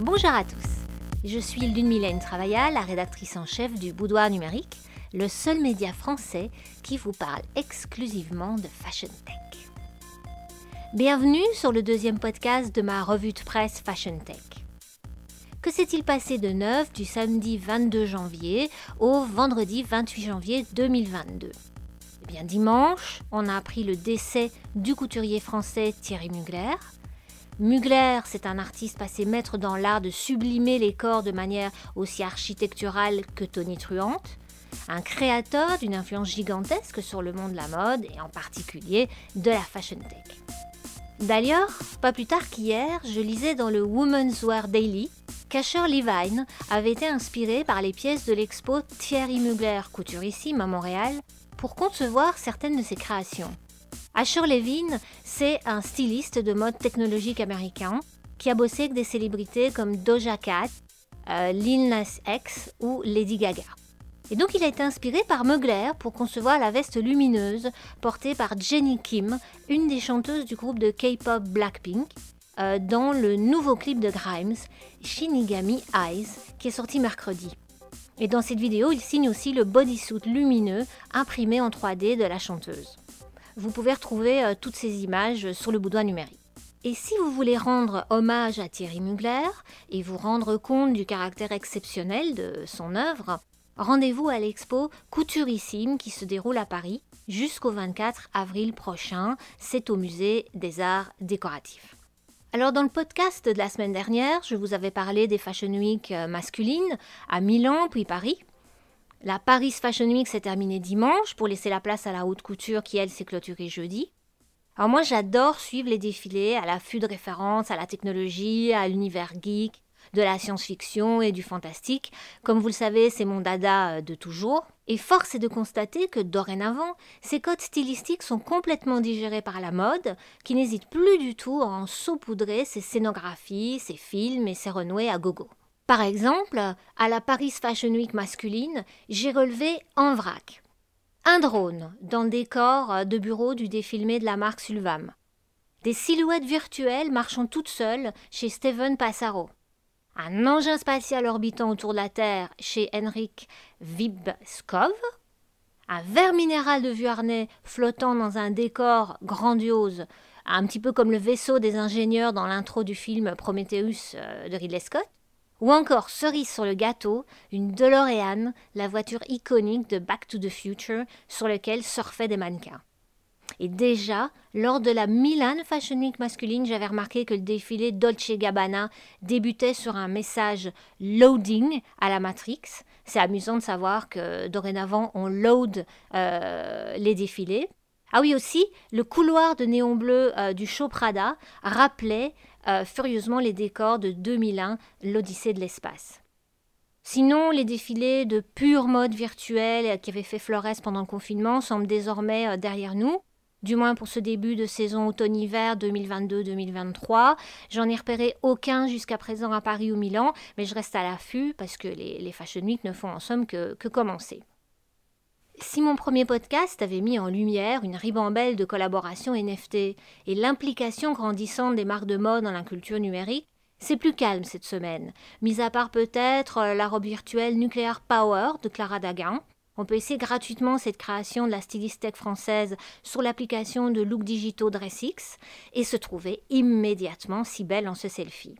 Bonjour à tous, je suis Lune Mylène Travaillat, la rédactrice en chef du Boudoir Numérique, le seul média français qui vous parle exclusivement de Fashion Tech. Bienvenue sur le deuxième podcast de ma revue de presse Fashion Tech. Que s'est-il passé de neuf du samedi 22 janvier au vendredi 28 janvier 2022 Eh bien dimanche, on a appris le décès du couturier français Thierry Mugler, Mugler, c'est un artiste passé maître dans l'art de sublimer les corps de manière aussi architecturale que tonitruante, un créateur d'une influence gigantesque sur le monde de la mode et en particulier de la fashion tech. D'ailleurs, pas plus tard qu'hier, je lisais dans le Women's Wear Daily qu'Asher Levine avait été inspiré par les pièces de l'expo Thierry Mugler Couturissime à Montréal pour concevoir certaines de ses créations. Asher Levine, c'est un styliste de mode technologique américain qui a bossé avec des célébrités comme Doja Cat, euh, Lil Nas X ou Lady Gaga. Et donc il a été inspiré par Mugler pour concevoir la veste lumineuse portée par Jenny Kim, une des chanteuses du groupe de K-pop Blackpink, euh, dans le nouveau clip de Grimes, Shinigami Eyes, qui est sorti mercredi. Et dans cette vidéo, il signe aussi le bodysuit lumineux imprimé en 3D de la chanteuse. Vous pouvez retrouver euh, toutes ces images sur le boudoir numérique. Et si vous voulez rendre hommage à Thierry Mugler et vous rendre compte du caractère exceptionnel de son œuvre, rendez-vous à l'expo Couturissime qui se déroule à Paris jusqu'au 24 avril prochain. C'est au musée des arts décoratifs. Alors dans le podcast de la semaine dernière, je vous avais parlé des Fashion Week euh, masculines à Milan puis Paris. La Paris Fashion Week s'est terminée dimanche pour laisser la place à la haute couture qui, elle, s'est clôturée jeudi. Alors moi, j'adore suivre les défilés à l'affût de références à la technologie, à l'univers geek, de la science-fiction et du fantastique. Comme vous le savez, c'est mon dada euh, de toujours. Et force est de constater que dorénavant, ces codes stylistiques sont complètement digérés par la mode, qui n'hésite plus du tout à en saupoudrer ses scénographies, ses films et ses renouées à gogo. Par exemple, à la Paris Fashion Week masculine, j'ai relevé en vrac un drone dans le décor de bureau du défilé de la marque Sulvam, des silhouettes virtuelles marchant toutes seules chez Steven Passaro, un engin spatial orbitant autour de la Terre chez Henrik Vibskov, un verre minéral de Vuarnet flottant dans un décor grandiose, un petit peu comme le vaisseau des ingénieurs dans l'intro du film Prometheus euh, de Ridley Scott, ou encore, cerise sur le gâteau, une DeLorean, la voiture iconique de Back to the Future sur laquelle surfaient des mannequins. Et déjà, lors de la Milan Fashion Week masculine, j'avais remarqué que le défilé Dolce Gabbana débutait sur un message loading à la Matrix. C'est amusant de savoir que dorénavant on load euh, les défilés. Ah oui aussi, le couloir de néon bleu euh, du show Prada rappelait euh, furieusement les décors de 2001, l'Odyssée de l'espace. Sinon, les défilés de pure mode virtuelle qui avaient fait Flores pendant le confinement semblent désormais euh, derrière nous, du moins pour ce début de saison automne-hiver 2022-2023. J'en ai repéré aucun jusqu'à présent à Paris ou Milan, mais je reste à l'affût parce que les, Fashion Week ne font en somme que commencer. Si mon premier podcast avait mis en lumière une ribambelle de collaborations NFT et l'implication grandissante des marques de mode dans la culture numérique, c'est plus calme cette semaine, mis à part peut-être euh, la robe virtuelle Nuclear Power de Clara Daguin. On peut essayer gratuitement cette création de la styliste française sur l'application de look digitaux DressX et se trouver immédiatement si belle en ce selfie.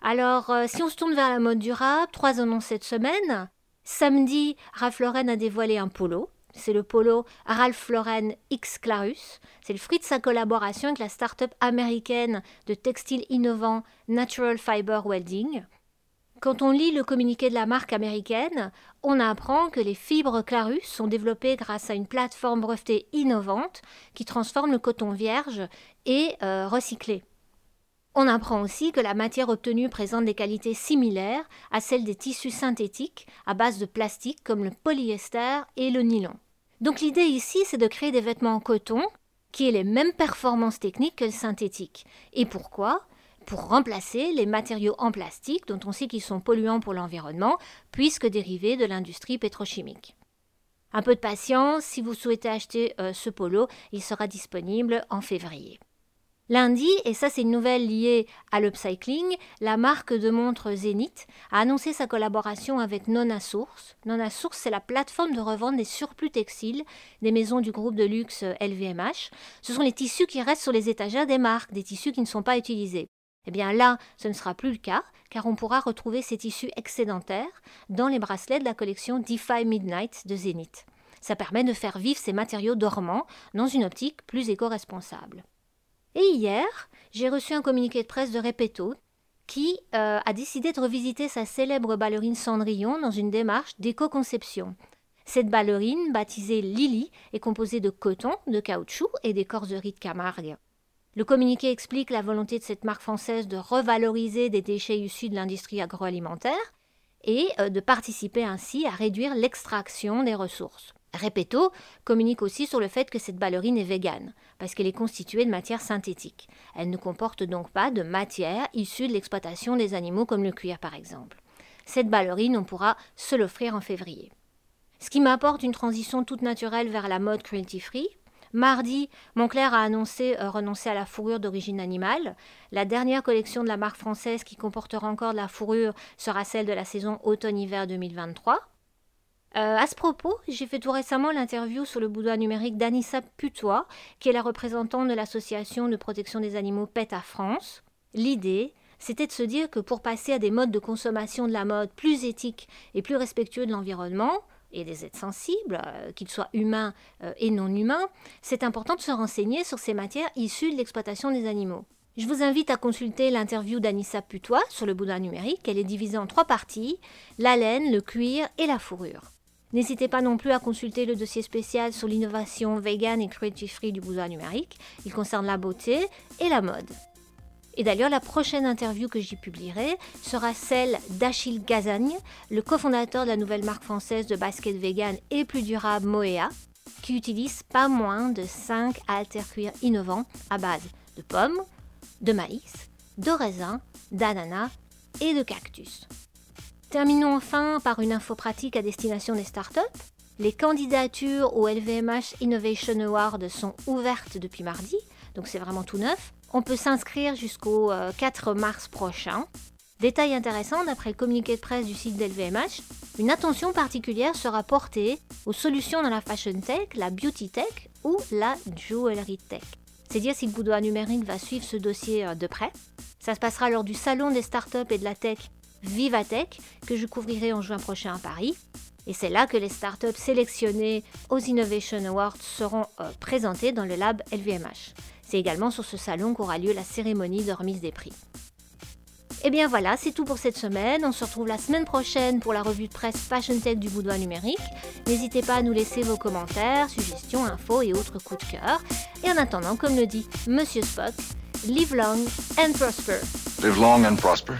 Alors, euh, si on se tourne vers la mode durable, trois annonces cette semaine. Samedi, Ralph Lauren a dévoilé un polo. C'est le polo Ralph Lauren X Clarus. C'est le fruit de sa collaboration avec la start-up américaine de textile innovant Natural Fiber Welding. Quand on lit le communiqué de la marque américaine, on apprend que les fibres Clarus sont développées grâce à une plateforme brevetée innovante qui transforme le coton vierge et euh, recyclé. On apprend aussi que la matière obtenue présente des qualités similaires à celles des tissus synthétiques à base de plastique comme le polyester et le nylon. Donc l'idée ici, c'est de créer des vêtements en coton qui aient les mêmes performances techniques que le synthétique. Et pourquoi? Pour remplacer les matériaux en plastique dont on sait qu'ils sont polluants pour l'environnement puisque dérivés de l'industrie pétrochimique. Un peu de patience, si vous souhaitez acheter euh, ce polo, il sera disponible en février. Lundi, et ça c'est une nouvelle liée à l'upcycling, la marque de montres Zenith a annoncé sa collaboration avec Nona Source. Nona Source, c'est la plateforme de revente des surplus textiles des maisons du groupe de luxe LVMH. Ce sont les tissus qui restent sur les étagères des marques, des tissus qui ne sont pas utilisés. Eh bien là, ce ne sera plus le cas, car on pourra retrouver ces tissus excédentaires dans les bracelets de la collection DeFi Midnight de Zenith. Ça permet de faire vivre ces matériaux dormants dans une optique plus éco-responsable. Et hier, j'ai reçu un communiqué de presse de Repetto qui euh, a décidé de revisiter sa célèbre ballerine Cendrillon dans une démarche d'éco-conception. Cette ballerine, baptisée Lily, est composée de coton, de caoutchouc et d'écorzerie de Camargue. Le communiqué explique la volonté de cette marque française de revaloriser des déchets issus de l'industrie agroalimentaire et euh, de participer ainsi à réduire l'extraction des ressources. Repetto communique aussi sur le fait que cette ballerine est végane, parce qu'elle est constituée de matière synthétique. Elle ne comporte donc pas de matière issue de l'exploitation des animaux comme le cuir par exemple. Cette ballerine, on pourra se l'offrir en février. Ce qui m'apporte une transition toute naturelle vers la mode cruelty free. Mardi, Moncler a annoncé euh, renoncer à la fourrure d'origine animale. La dernière collection de la marque française qui comportera encore de la fourrure sera celle de la saison automne-hiver 2023. Euh, à ce propos, j'ai fait tout récemment l'interview sur le boudoir numérique d'Anissa Putois, qui est la représentante de l'association de protection des animaux PET à France. L'idée, c'était de se dire que pour passer à des modes de consommation de la mode plus éthiques et plus respectueux de l'environnement, et des êtres sensibles, euh, qu'ils soient humains euh, et non humains, c'est important de se renseigner sur ces matières issues de l'exploitation des animaux. Je vous invite à consulter l'interview d'Anissa Putois sur le boudoir numérique. Elle est divisée en trois parties la laine, le cuir et la fourrure. N'hésitez pas non plus à consulter le dossier spécial sur l'innovation vegan et cruelty free du boudoir numérique. Il concerne la beauté et la mode. Et d'ailleurs, la prochaine interview que j'y publierai sera celle d'Achille Gazagne, le cofondateur de la nouvelle marque française de basket vegan et plus durable Moea, qui utilise pas moins de 5 alter-cuirs innovants à base de pommes, de maïs, de raisins, d'ananas et de cactus. Terminons enfin par une info pratique à destination des startups. Les candidatures au LVMH Innovation Award sont ouvertes depuis mardi, donc c'est vraiment tout neuf. On peut s'inscrire jusqu'au 4 euh, mars prochain. Détail intéressant, d'après le communiqué de presse du site d'LVMH, une attention particulière sera portée aux solutions dans la fashion tech, la beauty tech ou la jewelry tech. C'est dire si le boudoir numérique va suivre ce dossier euh, de près. Ça se passera lors du salon des startups et de la tech Vivatech que je couvrirai en juin prochain à Paris. Et c'est là que les startups sélectionnées aux Innovation Awards seront euh, présentées dans le lab LVMH. C'est également sur ce salon qu'aura lieu la cérémonie de remise des prix. Et eh bien voilà, c'est tout pour cette semaine. On se retrouve la semaine prochaine pour la revue de presse Fashion Tech du Boudoir numérique. N'hésitez pas à nous laisser vos commentaires, suggestions, infos et autres coups de cœur. Et en attendant, comme le dit Monsieur Spock, live long and prosper. Live long and prosper.